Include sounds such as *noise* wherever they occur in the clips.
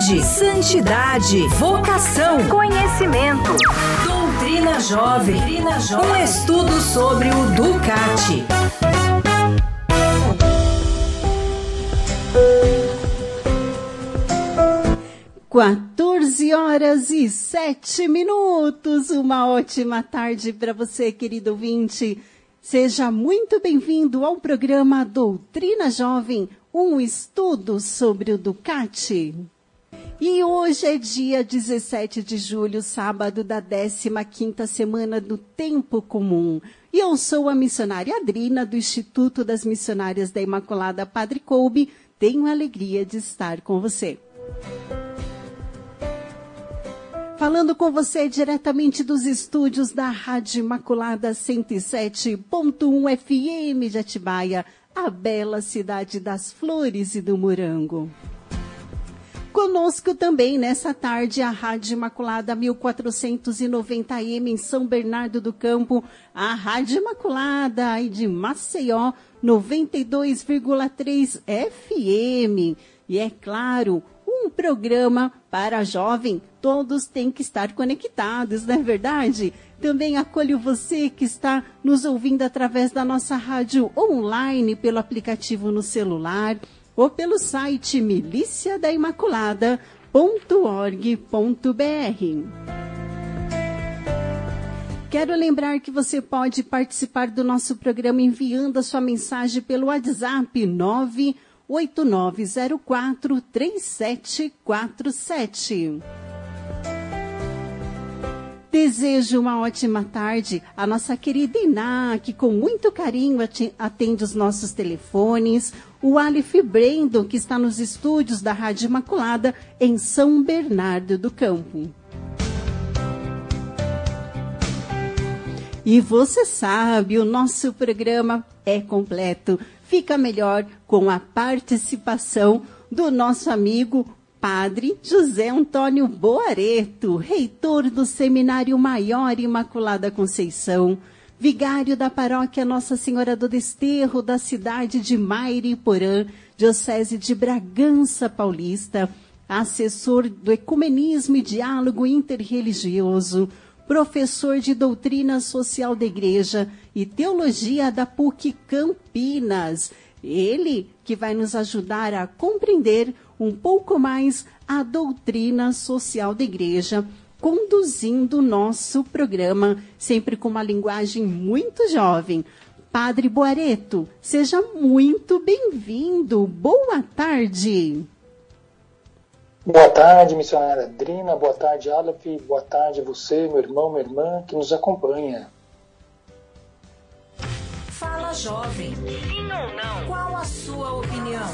saúde, santidade, vocação, conhecimento. Doutrina Jovem. Doutrina Jovem. Um estudo sobre o Ducati. Quatorze horas e sete minutos. Uma ótima tarde para você, querido ouvinte. Seja muito bem-vindo ao programa Doutrina Jovem, um estudo sobre o Ducati. E hoje é dia 17 de julho, sábado da 15ª semana do Tempo Comum. E eu sou a missionária Adrina, do Instituto das Missionárias da Imaculada Padre Coube. Tenho a alegria de estar com você. Falando com você diretamente dos estúdios da Rádio Imaculada 107.1 FM de Atibaia, a bela cidade das flores e do morango. Conosco também nessa tarde a Rádio Imaculada 1490M em São Bernardo do Campo, a Rádio Imaculada aí de Maceió 92,3 FM. E é claro, um programa para jovem. Todos têm que estar conectados, não é verdade? Também acolho você que está nos ouvindo através da nossa rádio online, pelo aplicativo no celular ou pelo site miliciadaimaculada.org.br. Quero lembrar que você pode participar do nosso programa enviando a sua mensagem pelo WhatsApp 98904 3747. Desejo uma ótima tarde à nossa querida Iná, que com muito carinho atende os nossos telefones, o Alif Brandon, que está nos estúdios da Rádio Imaculada em São Bernardo do Campo. E você sabe, o nosso programa é completo. Fica melhor com a participação do nosso amigo Padre José Antônio Boareto, reitor do Seminário Maior Imaculada Conceição, vigário da paróquia Nossa Senhora do Desterro da cidade de Mairiporã, Diocese de Bragança Paulista, assessor do Ecumenismo e Diálogo Interreligioso, professor de Doutrina Social da Igreja e Teologia da PUC Campinas. Ele que vai nos ajudar a compreender um pouco mais a doutrina social da igreja, conduzindo o nosso programa, sempre com uma linguagem muito jovem. Padre Boareto, seja muito bem-vindo. Boa tarde. Boa tarde, missionária Adrina. Boa tarde, Aleph. Boa tarde, você, meu irmão, minha irmã, que nos acompanha. Fala, jovem. Sim ou não? Qual a sua opinião?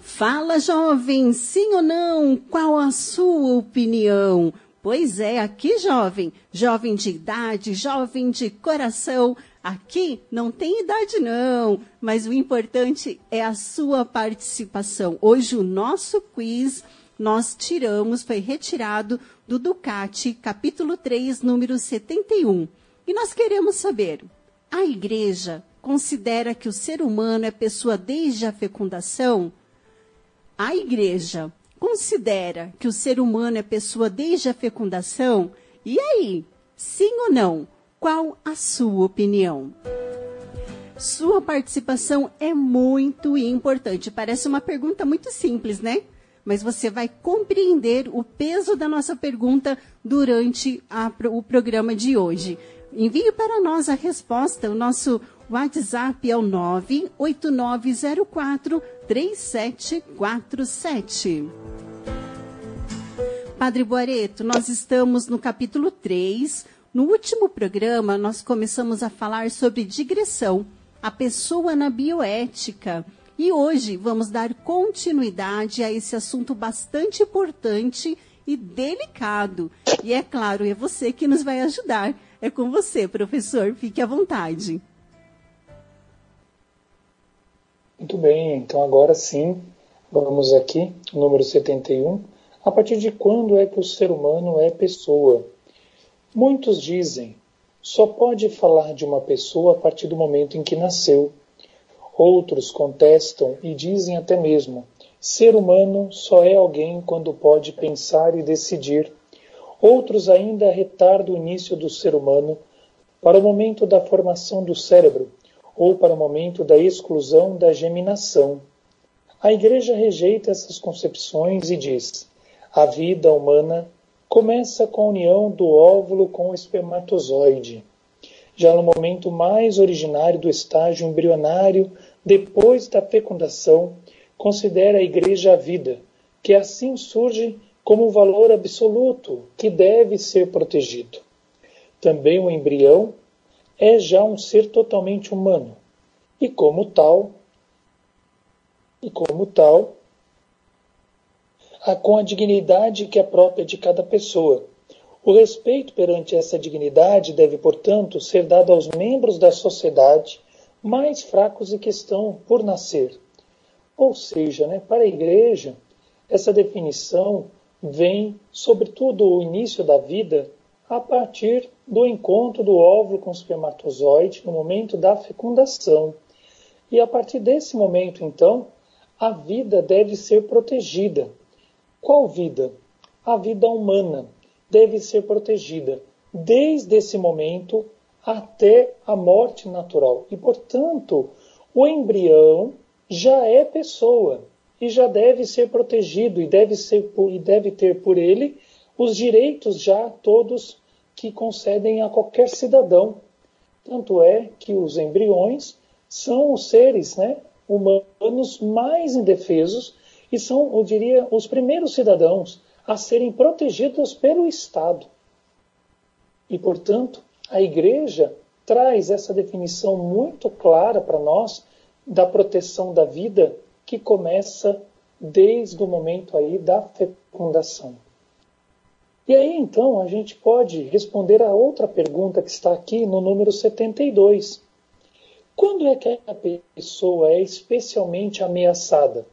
Fala, jovem, sim ou não? Qual a sua opinião? Pois é, aqui, jovem, jovem de idade, jovem de coração, aqui não tem idade não, mas o importante é a sua participação. Hoje o nosso quiz nós tiramos, foi retirado do Ducati, capítulo 3, número 71. E nós queremos saber, a igreja considera que o ser humano é pessoa desde a fecundação? a igreja considera que o ser humano é pessoa desde a fecundação? E aí, sim ou não? Qual a sua opinião? Sua participação é muito importante. Parece uma pergunta muito simples, né? Mas você vai compreender o peso da nossa pergunta durante a, o programa de hoje. Envie para nós a resposta. O nosso WhatsApp é o 98904 3747. Padre Boareto, nós estamos no capítulo 3. No último programa, nós começamos a falar sobre digressão, a pessoa na bioética. E hoje vamos dar continuidade a esse assunto bastante importante e delicado. E é claro, é você que nos vai ajudar. É com você, professor. Fique à vontade. Muito bem, então agora sim, vamos aqui, número 71. A partir de quando é que o ser humano é pessoa? Muitos dizem, só pode falar de uma pessoa a partir do momento em que nasceu. Outros contestam e dizem até mesmo: ser humano só é alguém quando pode pensar e decidir. Outros ainda retardam o início do ser humano para o momento da formação do cérebro ou para o momento da exclusão da geminação. A Igreja rejeita essas concepções e diz: a vida humana começa com a união do óvulo com o espermatozoide. Já no momento mais originário do estágio embrionário depois da fecundação, considera a Igreja a vida, que assim surge como um valor absoluto que deve ser protegido. Também o embrião é já um ser totalmente humano e como tal e como tal com a dignidade que é própria de cada pessoa. O respeito perante essa dignidade deve, portanto, ser dado aos membros da sociedade mais fracos e que estão por nascer. Ou seja, né, para a igreja, essa definição vem, sobretudo, o início da vida a partir do encontro do óvulo com o espermatozoide no momento da fecundação. E a partir desse momento, então, a vida deve ser protegida. Qual vida? A vida humana deve ser protegida desde esse momento até a morte natural. E, portanto, o embrião já é pessoa e já deve ser protegido e deve, ser, e deve ter por ele os direitos já todos que concedem a qualquer cidadão. Tanto é que os embriões são os seres né, humanos mais indefesos e são, eu diria, os primeiros cidadãos a serem protegidos pelo Estado. E, portanto, a igreja traz essa definição muito clara para nós da proteção da vida que começa desde o momento aí da fecundação. E aí então a gente pode responder a outra pergunta que está aqui no número 72. Quando é que a pessoa é especialmente ameaçada?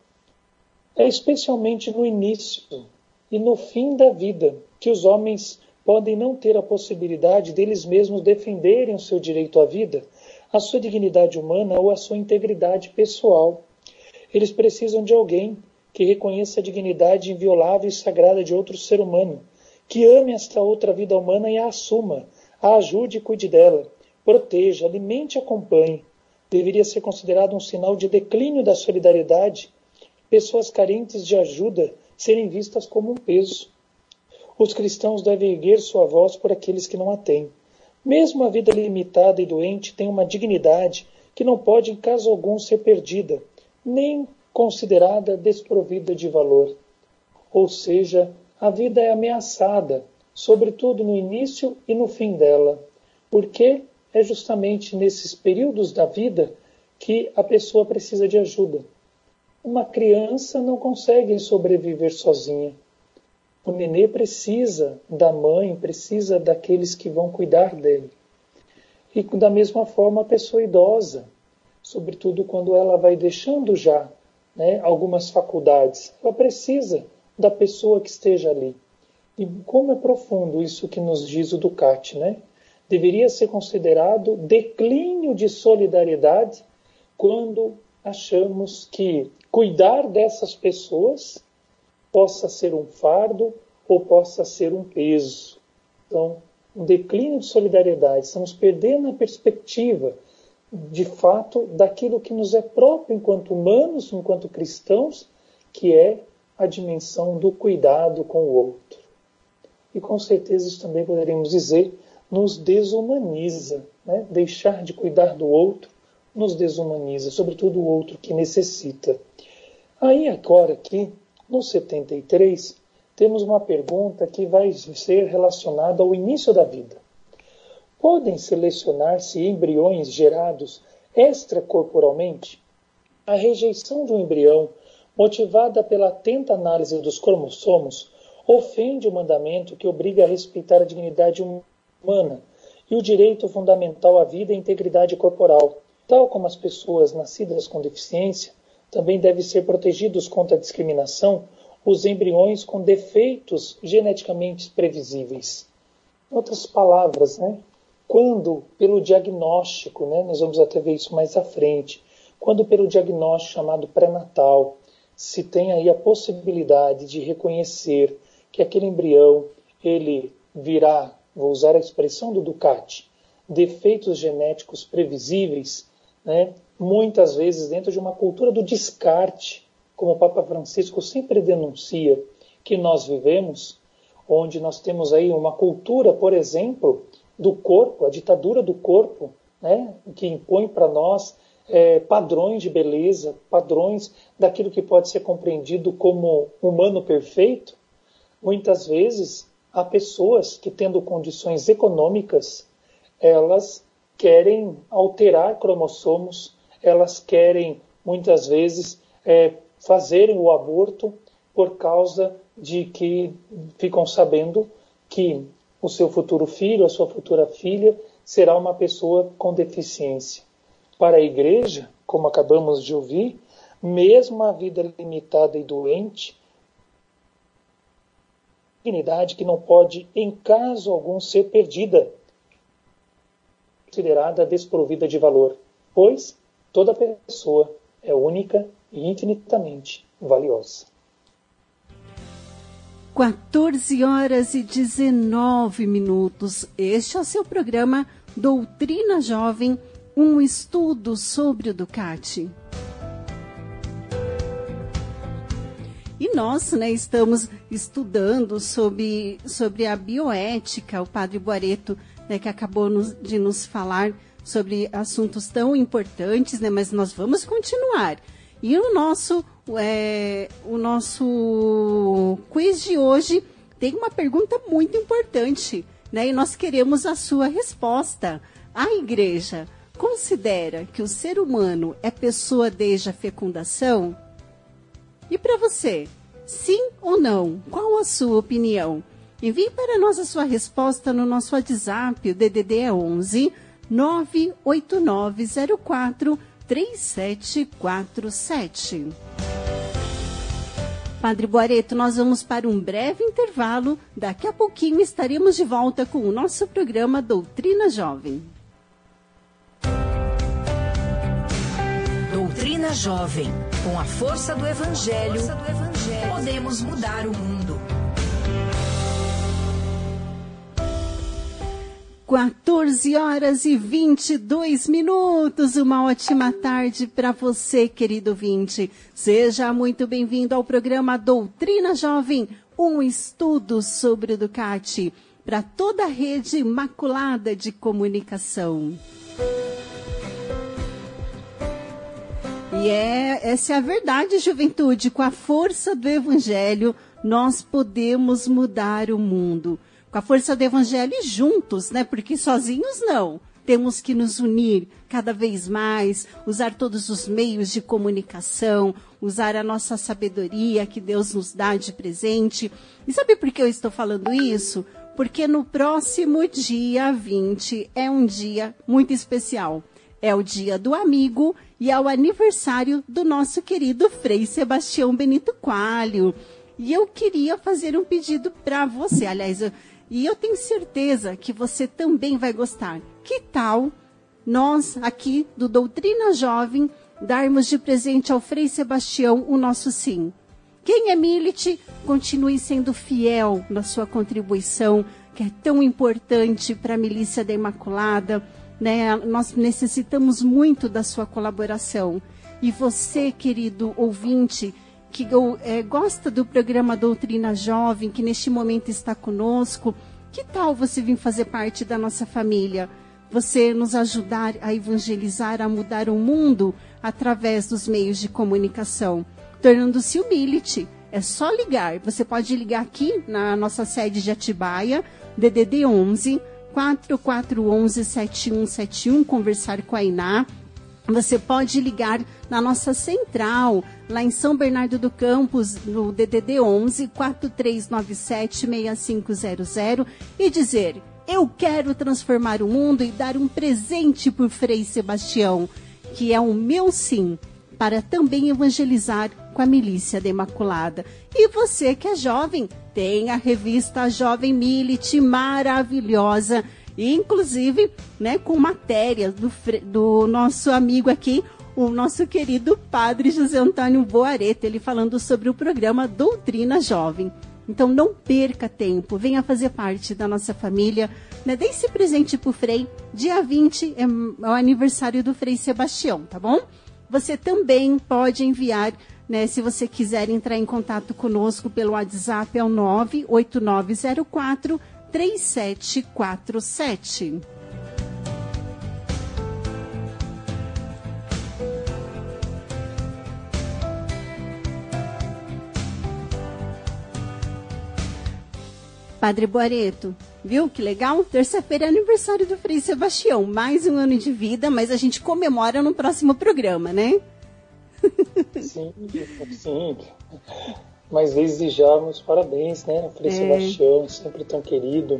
É especialmente no início e no fim da vida que os homens podem não ter a possibilidade deles mesmos defenderem o seu direito à vida, a sua dignidade humana ou a sua integridade pessoal. Eles precisam de alguém que reconheça a dignidade inviolável e sagrada de outro ser humano, que ame esta outra vida humana e a assuma, a ajude e cuide dela, proteja, alimente e acompanhe. Deveria ser considerado um sinal de declínio da solidariedade, pessoas carentes de ajuda serem vistas como um peso. Os cristãos devem erguer sua voz por aqueles que não a têm. Mesmo a vida limitada e doente tem uma dignidade que não pode, em caso algum, ser perdida, nem considerada desprovida de valor. Ou seja, a vida é ameaçada, sobretudo no início e no fim dela, porque é justamente nesses períodos da vida que a pessoa precisa de ajuda. Uma criança não consegue sobreviver sozinha. O nenê precisa da mãe, precisa daqueles que vão cuidar dele. E da mesma forma a pessoa idosa, sobretudo quando ela vai deixando já né, algumas faculdades, ela precisa da pessoa que esteja ali. E como é profundo isso que nos diz o Ducati, né? Deveria ser considerado declínio de solidariedade quando achamos que cuidar dessas pessoas possa ser um fardo ou possa ser um peso. Então, um declínio de solidariedade, estamos perdendo a perspectiva, de fato, daquilo que nos é próprio enquanto humanos, enquanto cristãos, que é a dimensão do cuidado com o outro. E com certeza isso também poderíamos dizer nos desumaniza, né? deixar de cuidar do outro nos desumaniza, sobretudo o outro que necessita. Aí agora aqui no 73, temos uma pergunta que vai ser relacionada ao início da vida. Podem selecionar-se embriões gerados extracorporalmente? A rejeição de um embrião, motivada pela atenta análise dos cromossomos, ofende o mandamento que obriga a respeitar a dignidade humana e o direito fundamental à vida e integridade corporal, tal como as pessoas nascidas com deficiência também devem ser protegidos contra a discriminação os embriões com defeitos geneticamente previsíveis. Em outras palavras, né, quando, pelo diagnóstico, né, nós vamos até ver isso mais à frente, quando pelo diagnóstico chamado pré-natal se tem aí a possibilidade de reconhecer que aquele embrião ele virá, vou usar a expressão do Ducati, defeitos genéticos previsíveis, né, muitas vezes dentro de uma cultura do descarte, como o Papa Francisco sempre denuncia que nós vivemos, onde nós temos aí uma cultura, por exemplo, do corpo, a ditadura do corpo, né, que impõe para nós é, padrões de beleza, padrões daquilo que pode ser compreendido como humano perfeito, muitas vezes há pessoas que, tendo condições econômicas, elas querem alterar cromossomos, elas querem, muitas vezes, é, o aborto por causa de que ficam sabendo que o seu futuro filho, a sua futura filha, será uma pessoa com deficiência. Para a igreja, como acabamos de ouvir, mesmo a vida limitada e doente, dignidade que não pode, em caso algum, ser perdida, considerada desprovida de valor, pois toda pessoa é única e infinitamente valiosa. 14 horas e 19 minutos. Este é o seu programa Doutrina Jovem um estudo sobre o Ducati. E nós né, estamos estudando sobre, sobre a bioética, o padre Boareto, né, que acabou nos, de nos falar sobre assuntos tão importantes, né, mas nós vamos continuar. E o nosso, é, o nosso quiz de hoje tem uma pergunta muito importante, né, e nós queremos a sua resposta. A igreja considera que o ser humano é pessoa desde a fecundação? E para você, sim ou não? Qual a sua opinião? Envie para nós a sua resposta no nosso WhatsApp, o DDD é 11 98904 3747. Padre Boareto, nós vamos para um breve intervalo. Daqui a pouquinho estaremos de volta com o nosso programa Doutrina Jovem. Doutrina Jovem. Com a força do Evangelho, força do evangelho podemos mudar o mundo. 14 horas e 22 minutos. Uma ótima tarde para você, querido vinte. Seja muito bem-vindo ao programa Doutrina Jovem, um estudo sobre o Ducati para toda a rede imaculada de comunicação. E é, essa é a verdade, juventude. Com a força do Evangelho, nós podemos mudar o mundo. Com a força do Evangelho e juntos, né? Porque sozinhos não. Temos que nos unir cada vez mais, usar todos os meios de comunicação, usar a nossa sabedoria que Deus nos dá de presente. E sabe por que eu estou falando isso? Porque no próximo dia 20 é um dia muito especial. É o dia do amigo e é o aniversário do nosso querido Frei Sebastião Benito Coalho. E eu queria fazer um pedido para você, aliás, eu, e eu tenho certeza que você também vai gostar. Que tal nós aqui do Doutrina Jovem darmos de presente ao Frei Sebastião o nosso sim? Quem é Milite, continue sendo fiel na sua contribuição, que é tão importante para a milícia da Imaculada né? Nós necessitamos muito da sua colaboração. E você, querido ouvinte, que é, gosta do programa Doutrina Jovem, que neste momento está conosco, que tal você vir fazer parte da nossa família? Você nos ajudar a evangelizar, a mudar o mundo através dos meios de comunicação, tornando-se humilde. É só ligar. Você pode ligar aqui na nossa sede de Atibaia, DDD 11 4411-7171, conversar com a Iná. Você pode ligar na nossa central, lá em São Bernardo do Campos, no DDD 11 4397 6500 e dizer: Eu quero transformar o mundo e dar um presente por Frei Sebastião, que é o meu sim, para também evangelizar com a milícia da Imaculada. E você que é jovem, tem a revista Jovem Milite maravilhosa, inclusive, né, com matérias do, do nosso amigo aqui, o nosso querido padre José Antônio Boareto, ele falando sobre o programa Doutrina Jovem. Então não perca tempo, venha fazer parte da nossa família. Né? Dê esse presente pro Frei. Dia 20 é o aniversário do Frei Sebastião, tá bom? Você também pode enviar, né, se você quiser entrar em contato conosco pelo WhatsApp, é o 98904 3747. Padre Boareto, viu que legal? Terça-feira é aniversário do Frei Sebastião. Mais um ano de vida, mas a gente comemora no próximo programa, né? Sim, sim. Mas desejamos parabéns, né? Frei é. Sebastião, sempre tão querido.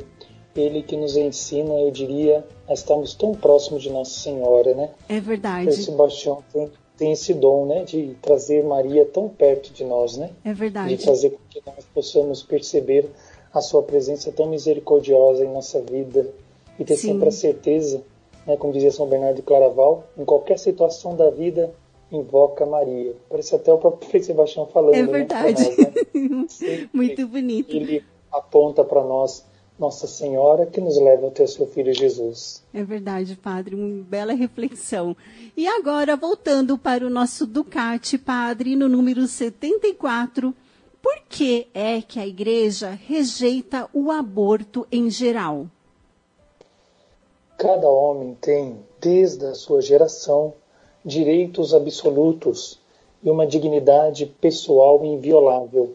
Ele que nos ensina, eu diria, a estarmos tão próximos de Nossa Senhora, né? É verdade. Frei Sebastião tem, tem esse dom, né? De trazer Maria tão perto de nós, né? É verdade. De fazer com que nós possamos perceber a sua presença tão misericordiosa em nossa vida e ter Sim. sempre a certeza, né, como dizia São Bernardo de Claraval, em qualquer situação da vida, invoca Maria. Parece até o próprio *laughs* Frei Sebastião falando. É né, verdade. Né, *laughs* nós, né? Muito bonito. Ele aponta para nós nossa Senhora que nos leva até o seu Filho Jesus. É verdade, Padre, uma bela reflexão. E agora, voltando para o nosso Ducati, Padre, no número 74, por que é que a igreja rejeita o aborto em geral? Cada homem tem, desde a sua geração, direitos absolutos e uma dignidade pessoal inviolável.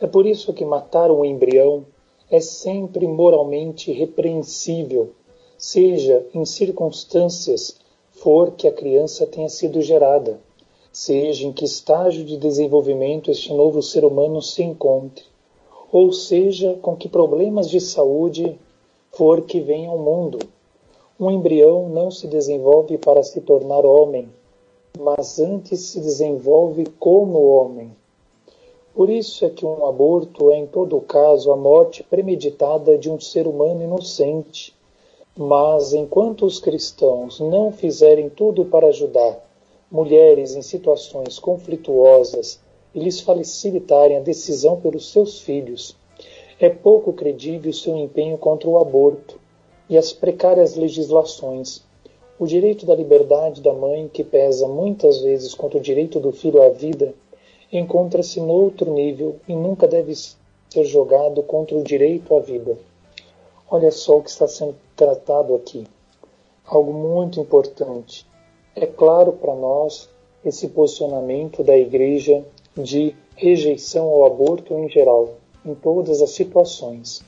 É por isso que matar um embrião é sempre moralmente repreensível, seja em circunstâncias for que a criança tenha sido gerada seja em que estágio de desenvolvimento este novo ser humano se encontre, ou seja, com que problemas de saúde for que venha ao mundo. Um embrião não se desenvolve para se tornar homem, mas antes se desenvolve como homem. Por isso é que um aborto é, em todo caso, a morte premeditada de um ser humano inocente. Mas enquanto os cristãos não fizerem tudo para ajudar mulheres em situações conflituosas e lhes facilitarem a decisão pelos seus filhos. É pouco credível seu empenho contra o aborto e as precárias legislações. O direito da liberdade da mãe, que pesa muitas vezes contra o direito do filho à vida, encontra-se no outro nível e nunca deve ser jogado contra o direito à vida. Olha só o que está sendo tratado aqui. Algo muito importante. É claro para nós esse posicionamento da Igreja de rejeição ao aborto em geral, em todas as situações.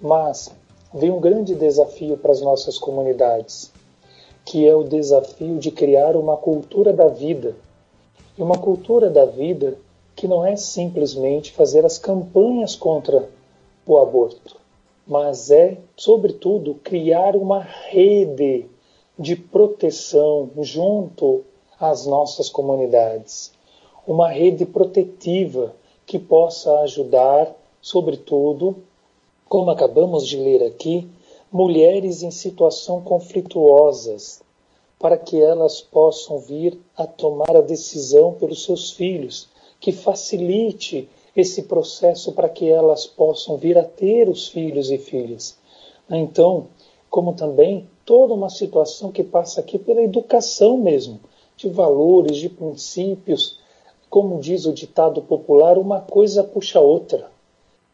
Mas vem um grande desafio para as nossas comunidades, que é o desafio de criar uma cultura da vida. E uma cultura da vida que não é simplesmente fazer as campanhas contra o aborto, mas é, sobretudo, criar uma rede de proteção junto às nossas comunidades. Uma rede protetiva que possa ajudar, sobretudo, como acabamos de ler aqui, mulheres em situação conflituosas, para que elas possam vir a tomar a decisão pelos seus filhos, que facilite esse processo para que elas possam vir a ter os filhos e filhas. Então, como também toda uma situação que passa aqui pela educação mesmo, de valores, de princípios. Como diz o ditado popular, uma coisa puxa a outra.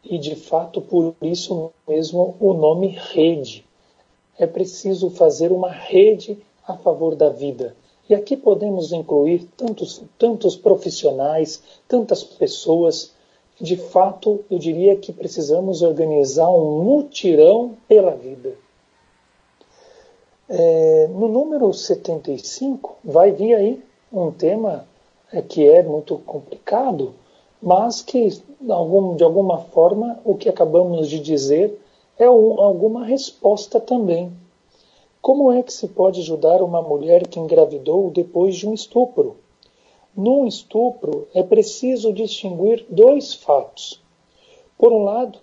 E de fato, por isso mesmo o nome rede. É preciso fazer uma rede a favor da vida. E aqui podemos incluir tantos, tantos profissionais, tantas pessoas. De fato, eu diria que precisamos organizar um mutirão pela vida. É, no número 75 vai vir aí um tema é, que é muito complicado, mas que de, algum, de alguma forma o que acabamos de dizer é um, alguma resposta também. Como é que se pode ajudar uma mulher que engravidou depois de um estupro? Num estupro é preciso distinguir dois fatos. Por um lado,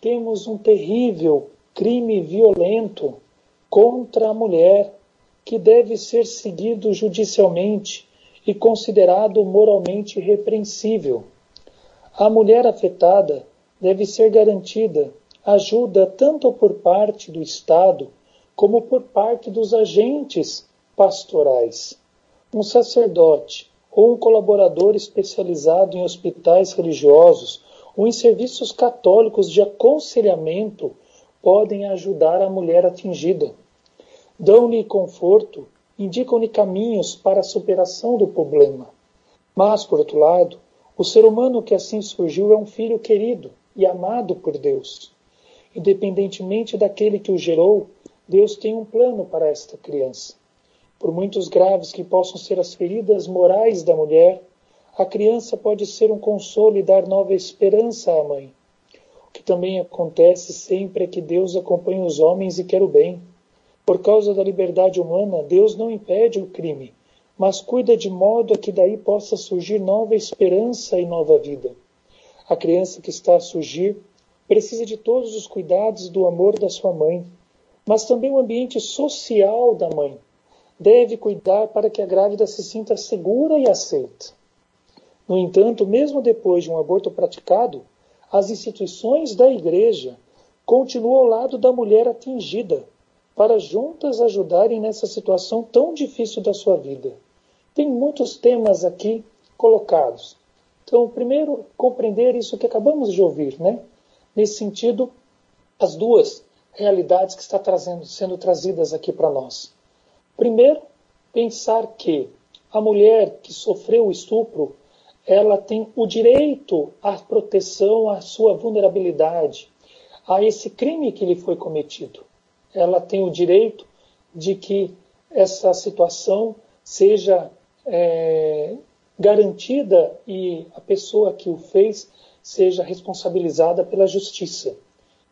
temos um terrível crime violento contra a mulher, que deve ser seguido judicialmente e considerado moralmente repreensível. A mulher afetada deve ser garantida ajuda tanto por parte do Estado como por parte dos agentes pastorais. Um sacerdote ou um colaborador especializado em hospitais religiosos ou em serviços católicos de aconselhamento podem ajudar a mulher atingida. Dão-lhe conforto, indicam-lhe caminhos para a superação do problema. Mas, por outro lado, o ser humano que assim surgiu é um filho querido e amado por Deus. Independentemente daquele que o gerou, Deus tem um plano para esta criança. Por muitos graves que possam ser as feridas morais da mulher, a criança pode ser um consolo e dar nova esperança à mãe. O que também acontece sempre é que Deus acompanha os homens e quer o bem. Por causa da liberdade humana, Deus não impede o crime, mas cuida de modo a que daí possa surgir nova esperança e nova vida. A criança que está a surgir precisa de todos os cuidados do amor da sua mãe mas também o ambiente social da mãe. Deve cuidar para que a grávida se sinta segura e aceita. No entanto, mesmo depois de um aborto praticado, as instituições da igreja continuam ao lado da mulher atingida, para juntas ajudarem nessa situação tão difícil da sua vida. Tem muitos temas aqui colocados. Então, primeiro, compreender isso que acabamos de ouvir, né? Nesse sentido, as duas realidades que está trazendo, sendo trazidas aqui para nós. Primeiro, pensar que a mulher que sofreu o estupro, ela tem o direito à proteção, à sua vulnerabilidade, a esse crime que lhe foi cometido. Ela tem o direito de que essa situação seja é, garantida e a pessoa que o fez seja responsabilizada pela justiça.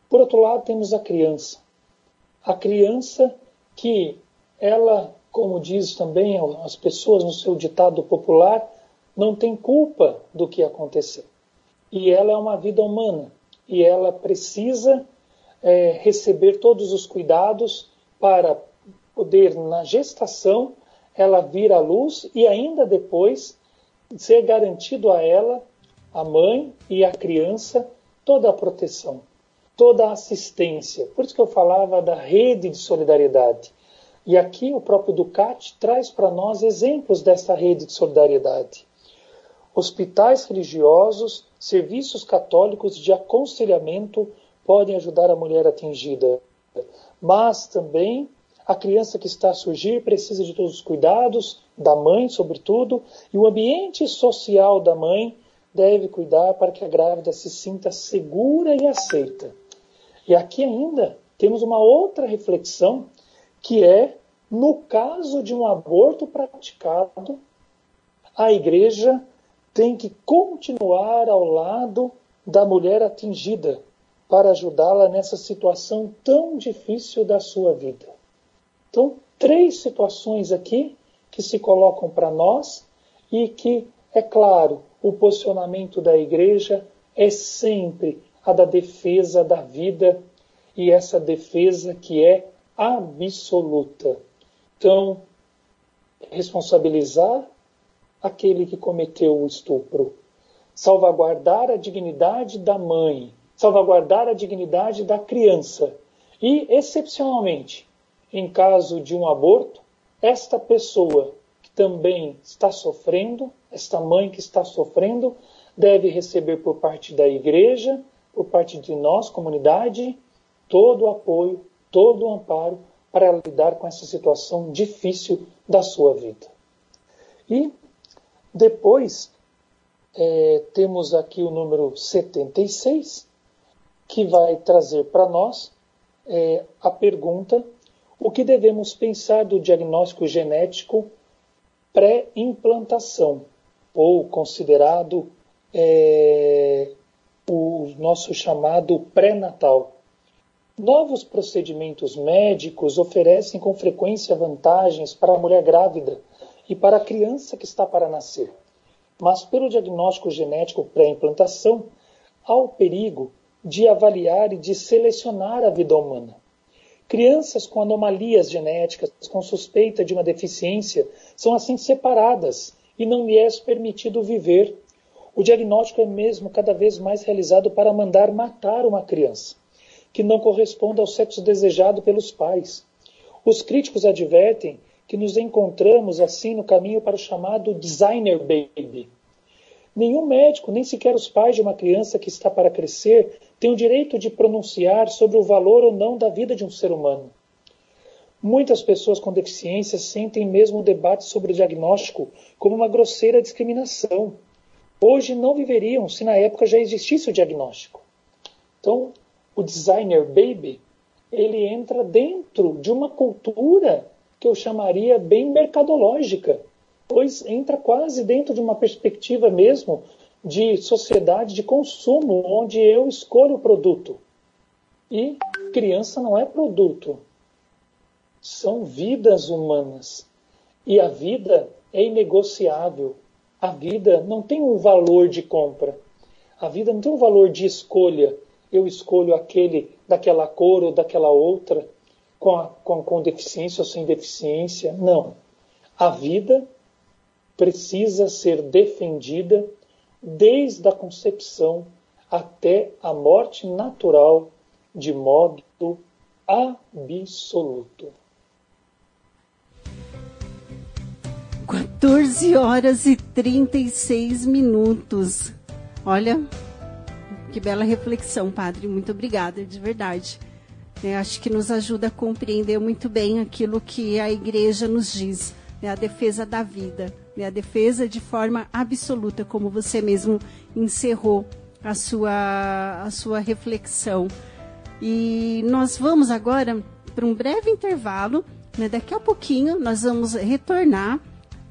Por outro lado, temos a criança. A criança que ela, como diz também as pessoas no seu ditado popular, não tem culpa do que aconteceu. E ela é uma vida humana e ela precisa é, receber todos os cuidados para poder, na gestação, ela vir à luz e ainda depois ser garantido a ela, a mãe e a criança, toda a proteção toda a assistência. Por isso que eu falava da rede de solidariedade. E aqui o próprio Ducati traz para nós exemplos dessa rede de solidariedade. Hospitais religiosos, serviços católicos de aconselhamento podem ajudar a mulher atingida. Mas também a criança que está a surgir precisa de todos os cuidados, da mãe, sobretudo, e o ambiente social da mãe deve cuidar para que a grávida se sinta segura e aceita. E aqui ainda temos uma outra reflexão, que é no caso de um aborto praticado, a igreja tem que continuar ao lado da mulher atingida para ajudá-la nessa situação tão difícil da sua vida. Então, três situações aqui que se colocam para nós e que, é claro, o posicionamento da igreja é sempre a da defesa da vida e essa defesa que é absoluta. Então, responsabilizar aquele que cometeu o estupro, salvaguardar a dignidade da mãe, salvaguardar a dignidade da criança. E, excepcionalmente, em caso de um aborto, esta pessoa que também está sofrendo, esta mãe que está sofrendo, deve receber por parte da igreja por parte de nós, comunidade, todo o apoio, todo o amparo para lidar com essa situação difícil da sua vida. E depois é, temos aqui o número 76, que vai trazer para nós é, a pergunta: o que devemos pensar do diagnóstico genético pré-implantação, ou considerado é, o nosso chamado pré-natal. Novos procedimentos médicos oferecem com frequência vantagens para a mulher grávida e para a criança que está para nascer. Mas, pelo diagnóstico genético pré-implantação, há o perigo de avaliar e de selecionar a vida humana. Crianças com anomalias genéticas, com suspeita de uma deficiência, são assim separadas e não lhe é permitido viver. O diagnóstico é mesmo cada vez mais realizado para mandar matar uma criança, que não corresponde ao sexo desejado pelos pais. Os críticos advertem que nos encontramos assim no caminho para o chamado designer baby. Nenhum médico, nem sequer os pais de uma criança que está para crescer, tem o direito de pronunciar sobre o valor ou não da vida de um ser humano. Muitas pessoas com deficiência sentem mesmo o debate sobre o diagnóstico como uma grosseira discriminação. Hoje não viveriam se na época já existisse o diagnóstico. Então, o designer baby, ele entra dentro de uma cultura que eu chamaria bem mercadológica, pois entra quase dentro de uma perspectiva mesmo de sociedade de consumo, onde eu escolho o produto. E criança não é produto, são vidas humanas. E a vida é inegociável. A vida não tem um valor de compra. A vida não tem um valor de escolha. Eu escolho aquele daquela cor ou daquela outra, com, a, com, com deficiência ou sem deficiência. Não. A vida precisa ser defendida desde a concepção até a morte natural de modo absoluto. 14 horas e 36 minutos. Olha, que bela reflexão, padre. Muito obrigada, de verdade. É, acho que nos ajuda a compreender muito bem aquilo que a igreja nos diz, né, a defesa da vida, né, a defesa de forma absoluta, como você mesmo encerrou a sua, a sua reflexão. E nós vamos agora para um breve intervalo. Né, daqui a pouquinho nós vamos retornar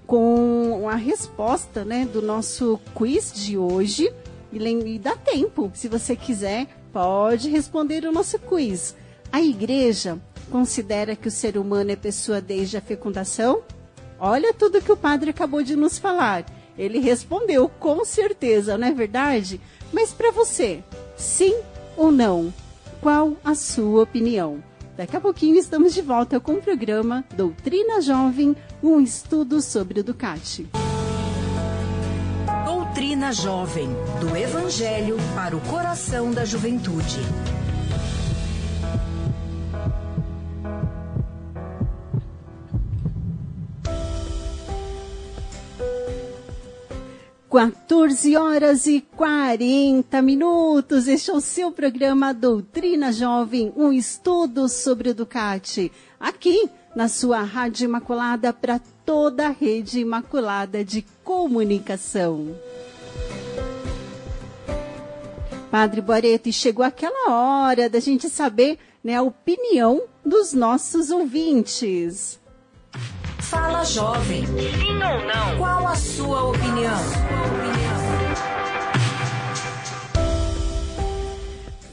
com a resposta né, do nosso quiz de hoje. E, e dá tempo, se você quiser, pode responder o nosso quiz. A igreja considera que o ser humano é pessoa desde a fecundação? Olha tudo que o padre acabou de nos falar. Ele respondeu com certeza, não é verdade? Mas para você, sim ou não? Qual a sua opinião? Daqui a pouquinho estamos de volta com o programa Doutrina Jovem, um estudo sobre o Ducati. Doutrina Jovem, do Evangelho para o coração da juventude. Quatorze horas e quarenta minutos. Este é o seu programa Doutrina Jovem, um estudo sobre o Ducati. Aqui na sua Rádio Imaculada para toda a rede imaculada de comunicação. Padre Boreto, chegou aquela hora da gente saber né, a opinião dos nossos ouvintes. Fala jovem. Sim ou não? Qual a sua opinião?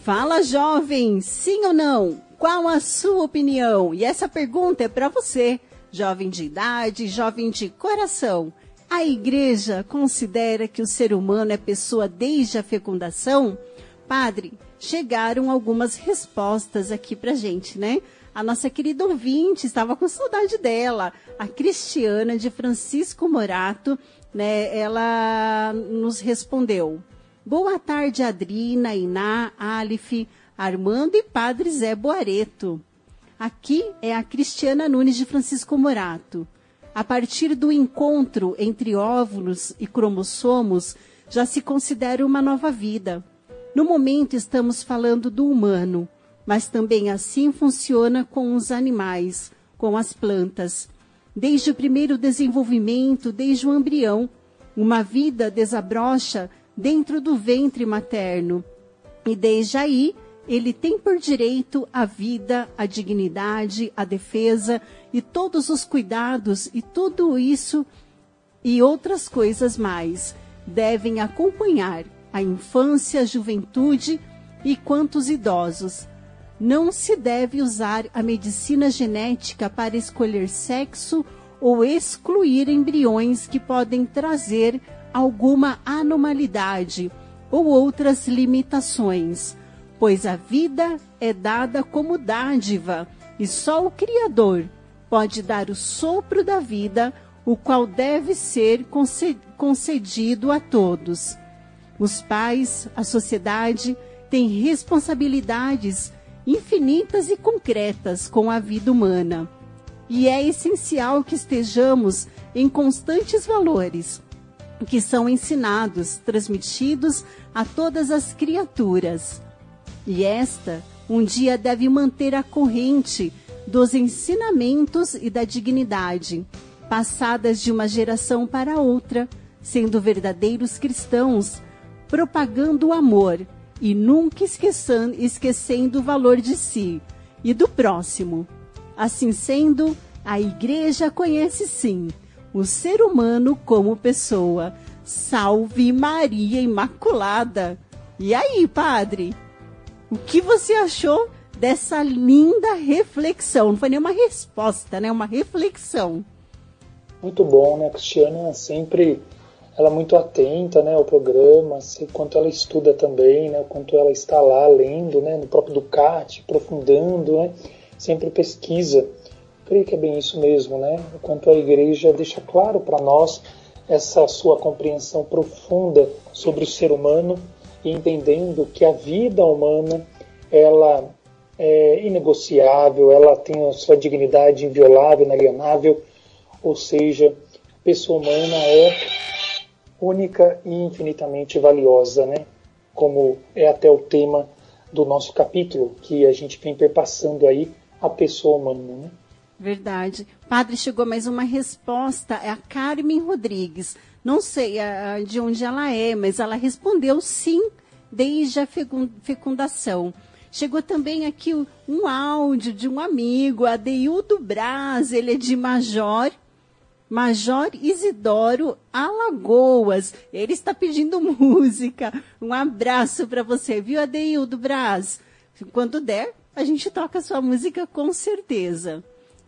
Fala jovem, sim ou não? Qual a sua opinião? E essa pergunta é para você, jovem de idade, jovem de coração. A igreja considera que o ser humano é pessoa desde a fecundação? Padre, chegaram algumas respostas aqui pra gente, né? A nossa querida ouvinte estava com saudade dela, a Cristiana de Francisco Morato, né? Ela nos respondeu: Boa tarde, Adrina, Iná, Alif, Armando e Padre Zé Boareto. Aqui é a Cristiana Nunes de Francisco Morato. A partir do encontro entre óvulos e cromossomos, já se considera uma nova vida. No momento estamos falando do humano, mas também assim funciona com os animais, com as plantas. Desde o primeiro desenvolvimento, desde o embrião, uma vida desabrocha dentro do ventre materno. E desde aí, ele tem por direito a vida, a dignidade, a defesa e todos os cuidados e tudo isso e outras coisas mais devem acompanhar a infância, a juventude e quantos idosos. Não se deve usar a medicina genética para escolher sexo ou excluir embriões que podem trazer alguma anormalidade ou outras limitações pois a vida é dada como dádiva e só o Criador pode dar o sopro da vida o qual deve ser concedido a todos. Os pais, a sociedade, têm responsabilidades infinitas e concretas com a vida humana. E é essencial que estejamos em constantes valores que são ensinados, transmitidos a todas as criaturas. E esta, um dia, deve manter a corrente dos ensinamentos e da dignidade, passadas de uma geração para outra, sendo verdadeiros cristãos, propagando o amor e nunca esquecendo, esquecendo o valor de si e do próximo. Assim sendo, a Igreja conhece sim o ser humano como pessoa. Salve Maria Imaculada! E aí, padre? O que você achou dessa linda reflexão? Não foi nenhuma resposta, né? Uma reflexão. Muito bom, né? Cristiana sempre ela é muito atenta né, ao programa, assim, quanto ela estuda também, né, quanto ela está lá lendo, né, no próprio Ducati, aprofundando, né, sempre pesquisa. Creio que é bem isso mesmo, né? Quanto a igreja deixa claro para nós essa sua compreensão profunda sobre o ser humano e entendendo que a vida humana ela é inegociável, ela tem a sua dignidade inviolável, inalienável, ou seja, a pessoa humana é única e infinitamente valiosa, né? Como é até o tema do nosso capítulo, que a gente vem perpassando aí a pessoa humana, né? Verdade. Padre, chegou mais uma resposta, é a Carmen Rodrigues. Não sei de onde ela é, mas ela respondeu sim, desde a fecundação. Chegou também aqui um áudio de um amigo, Adeildo Braz, ele é de Major, Major Isidoro Alagoas. Ele está pedindo *laughs* música. Um abraço para você, viu, Adeildo Braz? Quando der, a gente toca sua música com certeza.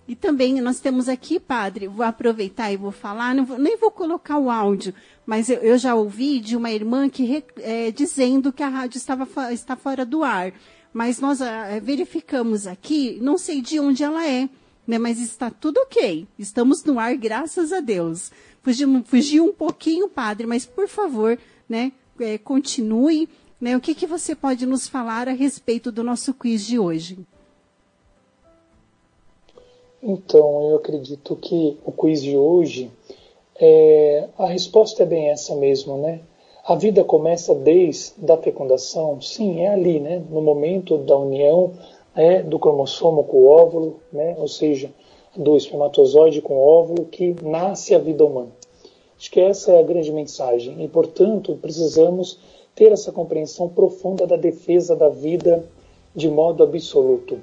E também nós temos aqui, padre, vou aproveitar e vou falar, vou, nem vou colocar o áudio, mas eu, eu já ouvi de uma irmã que é, dizendo que a rádio estava está fora do ar. Mas nós é, verificamos aqui, não sei de onde ela é né? Mas está tudo ok. Estamos no ar, graças a Deus. Fugiu, um pouquinho, padre, mas por favor, né? É, continue. Né? O que, que você pode nos falar a respeito do nosso quiz de hoje? Então, eu acredito que o quiz de hoje, é, a resposta é bem essa mesmo, né? A vida começa desde a fecundação, sim, é ali, né? No momento da união é, do cromossomo com o óvulo, né, ou seja, do espermatozoide com o óvulo, que nasce a vida humana. Acho que essa é a grande mensagem e, portanto, precisamos ter essa compreensão profunda da defesa da vida de modo absoluto.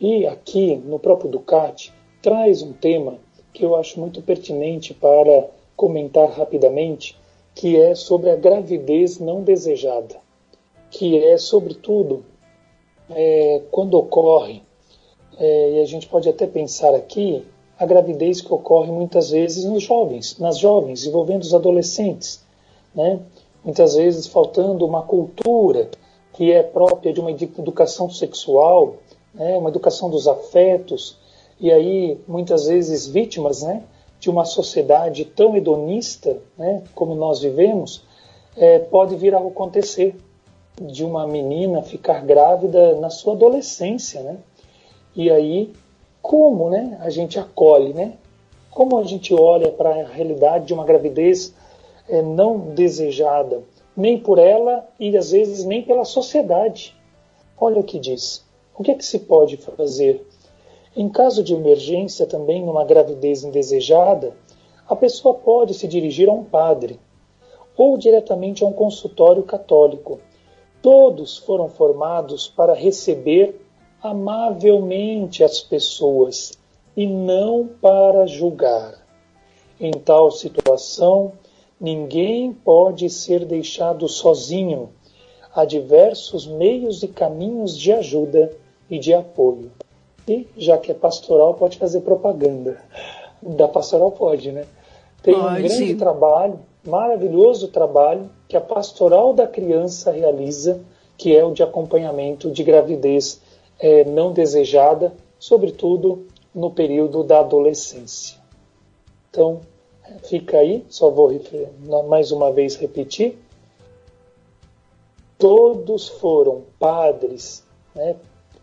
E aqui, no próprio Ducati, traz um tema que eu acho muito pertinente para comentar rapidamente, que é sobre a gravidez não desejada, que é, sobretudo, é, quando ocorre, é, e a gente pode até pensar aqui, a gravidez que ocorre muitas vezes nos jovens, nas jovens, envolvendo os adolescentes, né? muitas vezes faltando uma cultura que é própria de uma educação sexual, né? uma educação dos afetos, e aí muitas vezes vítimas né? de uma sociedade tão hedonista né? como nós vivemos, é, pode vir a acontecer de uma menina ficar grávida na sua adolescência, né? E aí, como, né, a gente acolhe, né? Como a gente olha para a realidade de uma gravidez é, não desejada, nem por ela e às vezes nem pela sociedade. Olha o que diz. O que é que se pode fazer? Em caso de emergência, também numa gravidez indesejada, a pessoa pode se dirigir a um padre ou diretamente a um consultório católico Todos foram formados para receber amavelmente as pessoas e não para julgar. Em tal situação, ninguém pode ser deixado sozinho. Há diversos meios e caminhos de ajuda e de apoio. E, já que é pastoral, pode fazer propaganda. Da pastoral pode, né? Tem pode. um grande trabalho maravilhoso trabalho que a Pastoral da Criança realiza, que é o de acompanhamento de gravidez é, não desejada, sobretudo no período da adolescência. Então, fica aí, só vou mais uma vez repetir. Todos foram padres, né,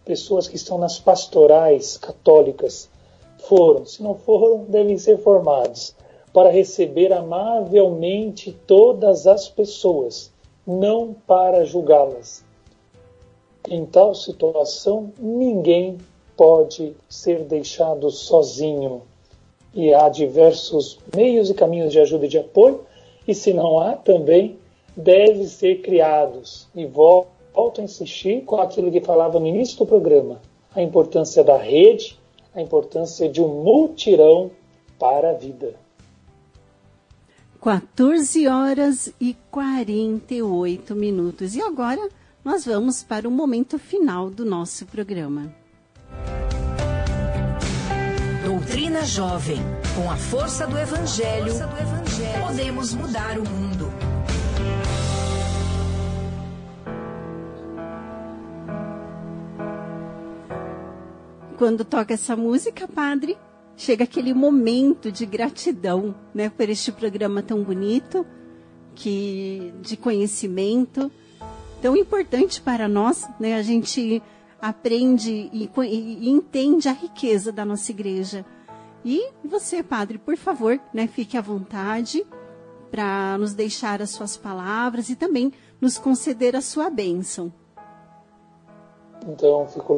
pessoas que estão nas pastorais católicas, foram, se não foram, devem ser formados para receber amavelmente todas as pessoas, não para julgá-las. Em tal situação, ninguém pode ser deixado sozinho. E há diversos meios e caminhos de ajuda e de apoio, e se não há, também devem ser criados. E volto a insistir com aquilo que falava no início do programa: a importância da rede, a importância de um multirão para a vida. 14 horas e 48 minutos. E agora nós vamos para o momento final do nosso programa. Doutrina Jovem. Com a força do Evangelho, força do evangelho podemos mudar o mundo. Quando toca essa música, padre, chega aquele momento de gratidão, né, por este programa tão bonito, que de conhecimento, tão importante para nós, né? A gente aprende e, e, entende a riqueza da nossa igreja. E você, padre, por favor, né, fique à vontade para nos deixar as suas palavras e também nos conceder a sua bênção. Então, fico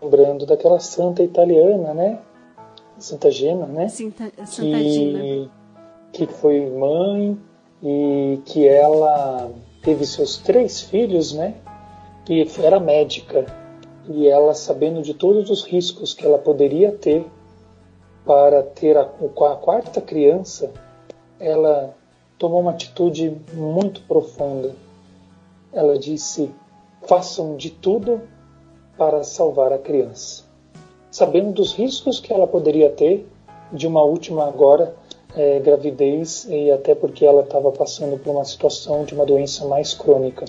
lembrando daquela santa italiana, né? Santa Gena, né? Santa, Santa que, Gina. que foi mãe e que ela teve seus três filhos, né? E era médica. E ela, sabendo de todos os riscos que ela poderia ter para ter a, a quarta criança, ela tomou uma atitude muito profunda. Ela disse: façam de tudo para salvar a criança sabendo dos riscos que ela poderia ter de uma última agora é, gravidez e até porque ela estava passando por uma situação de uma doença mais crônica.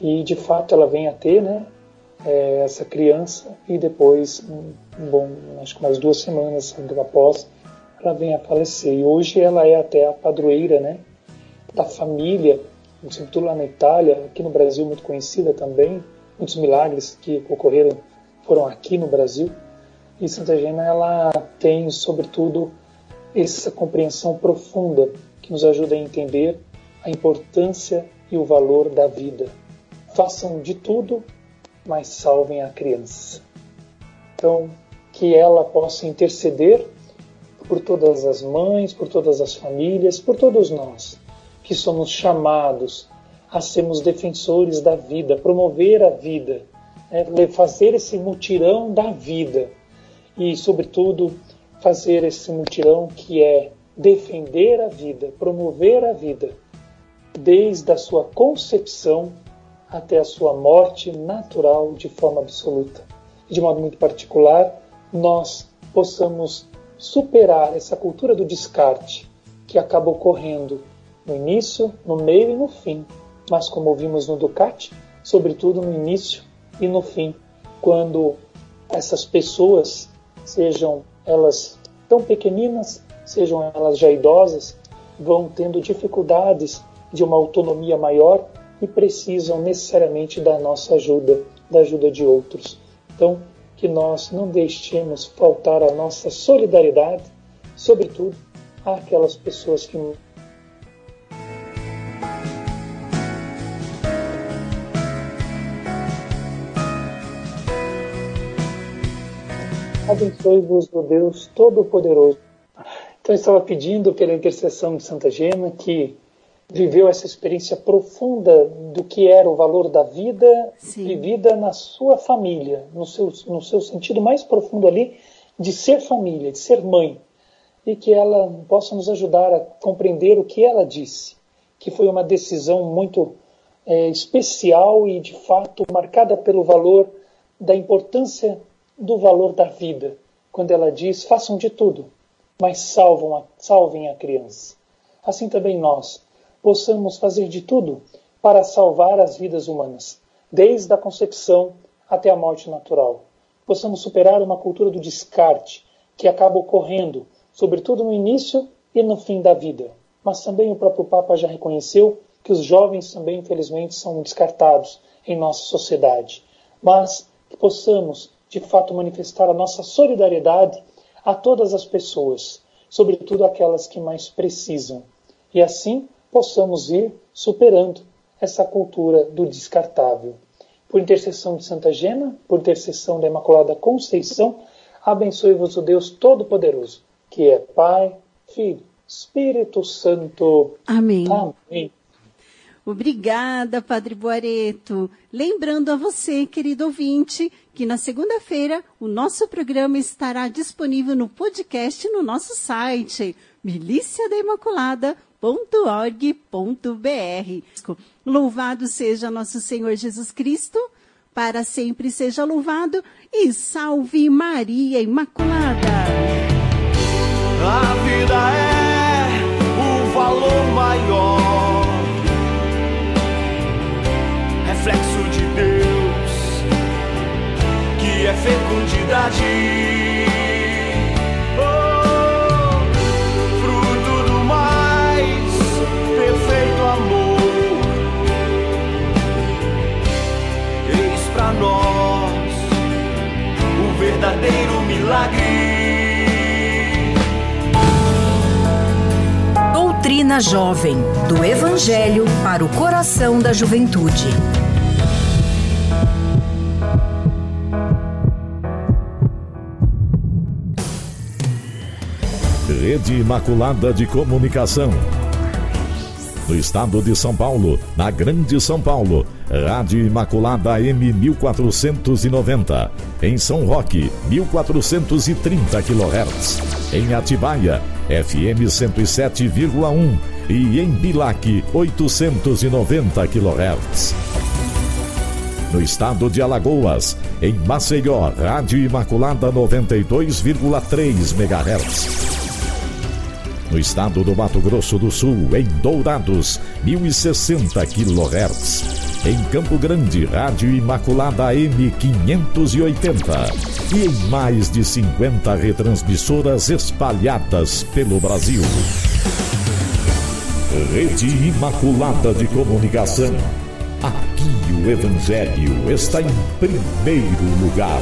E de fato ela vem a ter, né, é, essa criança e depois, bom, acho que mais duas semanas após, ela vem a falecer. E hoje ela é até a padroeira, né, da família, sobretudo lá na Itália, aqui no Brasil muito conhecida também, muitos milagres que ocorreram foram aqui no Brasil. E Santa Gema ela tem, sobretudo, essa compreensão profunda que nos ajuda a entender a importância e o valor da vida. Façam de tudo, mas salvem a criança. Então, que ela possa interceder por todas as mães, por todas as famílias, por todos nós que somos chamados a sermos defensores da vida, promover a vida, né? fazer esse mutirão da vida e, sobretudo, fazer esse mutirão que é defender a vida, promover a vida, desde a sua concepção até a sua morte natural de forma absoluta. De modo muito particular, nós possamos superar essa cultura do descarte que acaba ocorrendo no início, no meio e no fim, mas como ouvimos no Ducati, sobretudo no início e no fim, quando essas pessoas sejam elas tão pequeninas, sejam elas já idosas, vão tendo dificuldades de uma autonomia maior e precisam necessariamente da nossa ajuda, da ajuda de outros. Então, que nós não deixemos faltar a nossa solidariedade, sobretudo àquelas pessoas que Abençoe-vos o Deus Todo-Poderoso. Então, eu estava pedindo pela intercessão de Santa Gema que viveu essa experiência profunda do que era o valor da vida Sim. vivida na sua família, no seu, no seu sentido mais profundo ali, de ser família, de ser mãe. E que ela possa nos ajudar a compreender o que ela disse, que foi uma decisão muito é, especial e, de fato, marcada pelo valor da importância do valor da vida, quando ela diz: façam de tudo, mas salvam a, salvem a criança. Assim também nós possamos fazer de tudo para salvar as vidas humanas, desde a concepção até a morte natural. Possamos superar uma cultura do descarte que acaba ocorrendo, sobretudo no início e no fim da vida. Mas também o próprio Papa já reconheceu que os jovens também, infelizmente, são descartados em nossa sociedade. Mas que possamos, de fato, manifestar a nossa solidariedade a todas as pessoas, sobretudo aquelas que mais precisam. E assim possamos ir superando essa cultura do descartável. Por intercessão de Santa Gema, por intercessão da Imaculada Conceição, abençoe-vos o Deus Todo-Poderoso, que é Pai, Filho, Espírito Santo. Amém. Amém. Obrigada, Padre Boareto. Lembrando a você, querido ouvinte, que na segunda-feira o nosso programa estará disponível no podcast no nosso site miliciadaimaculada.org.br. Louvado seja nosso Senhor Jesus Cristo, para sempre seja louvado e salve Maria Imaculada. A vida é o valor maior, fecundidade. Oh, fruto do mais perfeito amor. Eis nós o verdadeiro milagre. Doutrina Jovem, do Evangelho para o coração da juventude. Rede Imaculada de Comunicação. No estado de São Paulo, na Grande São Paulo, Rádio Imaculada M 1490. Em São Roque, 1430 kHz. Em Atibaia, FM 107,1 e em Bilac, 890 kHz. No estado de Alagoas, em Maceió, Rádio Imaculada 92,3 MHz. No estado do Mato Grosso do Sul, em Dourados, 1060 kHz. Em Campo Grande, Rádio Imaculada M 580. E em mais de 50 retransmissoras espalhadas pelo Brasil. Rede Imaculada de Comunicação. Aqui o Evangelho está em primeiro lugar.